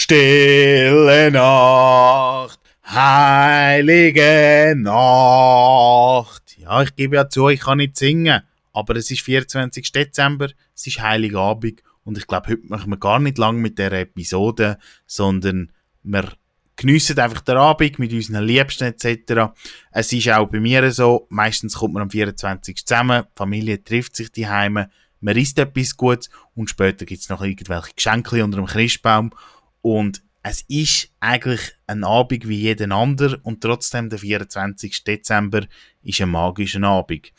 Stille Nacht, heilige Nacht. Ja, ich gebe ja zu, ich kann nicht singen, aber es ist 24. Dezember, es ist Heiligabend und ich glaube, heute machen wir gar nicht lang mit der Episode, sondern wir geniessen einfach den Abend mit unseren Liebsten etc. Es ist auch bei mir so, meistens kommt man am 24. zusammen, die Familie trifft sich die Heime, man isst etwas Gutes und später gibt es noch irgendwelche Geschenke unter dem Christbaum und es ist eigentlich ein Abend wie jeden anderen und trotzdem der 24. Dezember ist ein magischer Abend.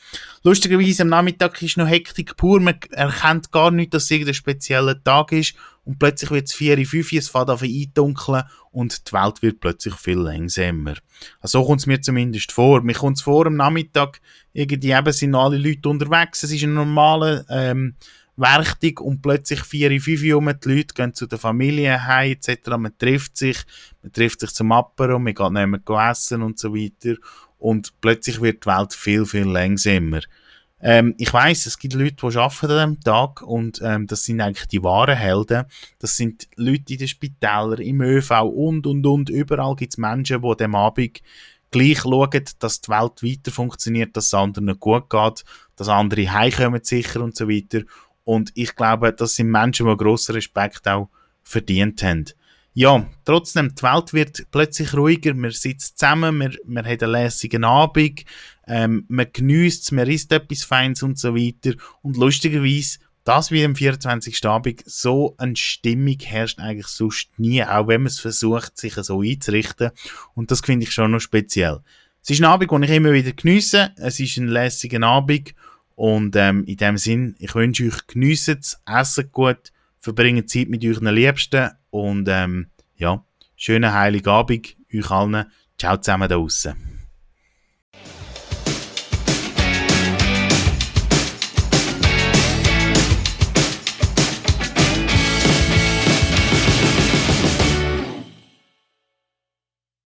Lustigerweise am Nachmittag ist noch Hektik pur, man erkennt gar nicht, dass es irgendein spezieller Tag ist und plötzlich wird es 4, 5, es fängt an eindunkeln und die Welt wird plötzlich viel langsamer. Also so kommt es mir zumindest vor. Mir kommt es vor, am Nachmittag irgendwie eben sind alle Leute unterwegs, es ist ein normaler ähm, Werktag und plötzlich vier, fünf um die Leute gehen zu der Familie heim etc. Man trifft sich, man trifft sich zum Apero, man geht nicht mehr essen und so weiter und plötzlich wird die Welt viel, viel langsamer. Ähm, ich weiß, es gibt Leute, die arbeiten an diesem Tag und ähm, das sind eigentlich die wahren Helden. Das sind Leute in den Spitälern, im ÖV und, und, und. Überall gibt es Menschen, die dem Abend gleich schauen, dass die Welt weiter funktioniert, dass es anderen gut geht, dass andere heimkommen sicher und so weiter. Und ich glaube, das sind Menschen, die grossen Respekt auch verdient haben. Ja, trotzdem, die Welt wird plötzlich ruhiger, man sitzt zusammen, man, man hat einen lässigen Abend, ähm, man genießt es, man isst etwas Feins und so weiter. Und lustigerweise, das wie am 24. Abend, so eine Stimmung herrscht eigentlich sonst nie, auch wenn man es versucht, sich so einzurichten. Und das finde ich schon noch speziell. Es ist ein Abend, den ich immer wieder geniesse. Es ist ein lässiger Abend und ähm, in dem Sinn, ich wünsche euch geniessen es, essen gut, verbringen Zeit mit euren Liebsten und ähm, ja, schönen Heiligabend euch allen. Ciao zusammen da draussen.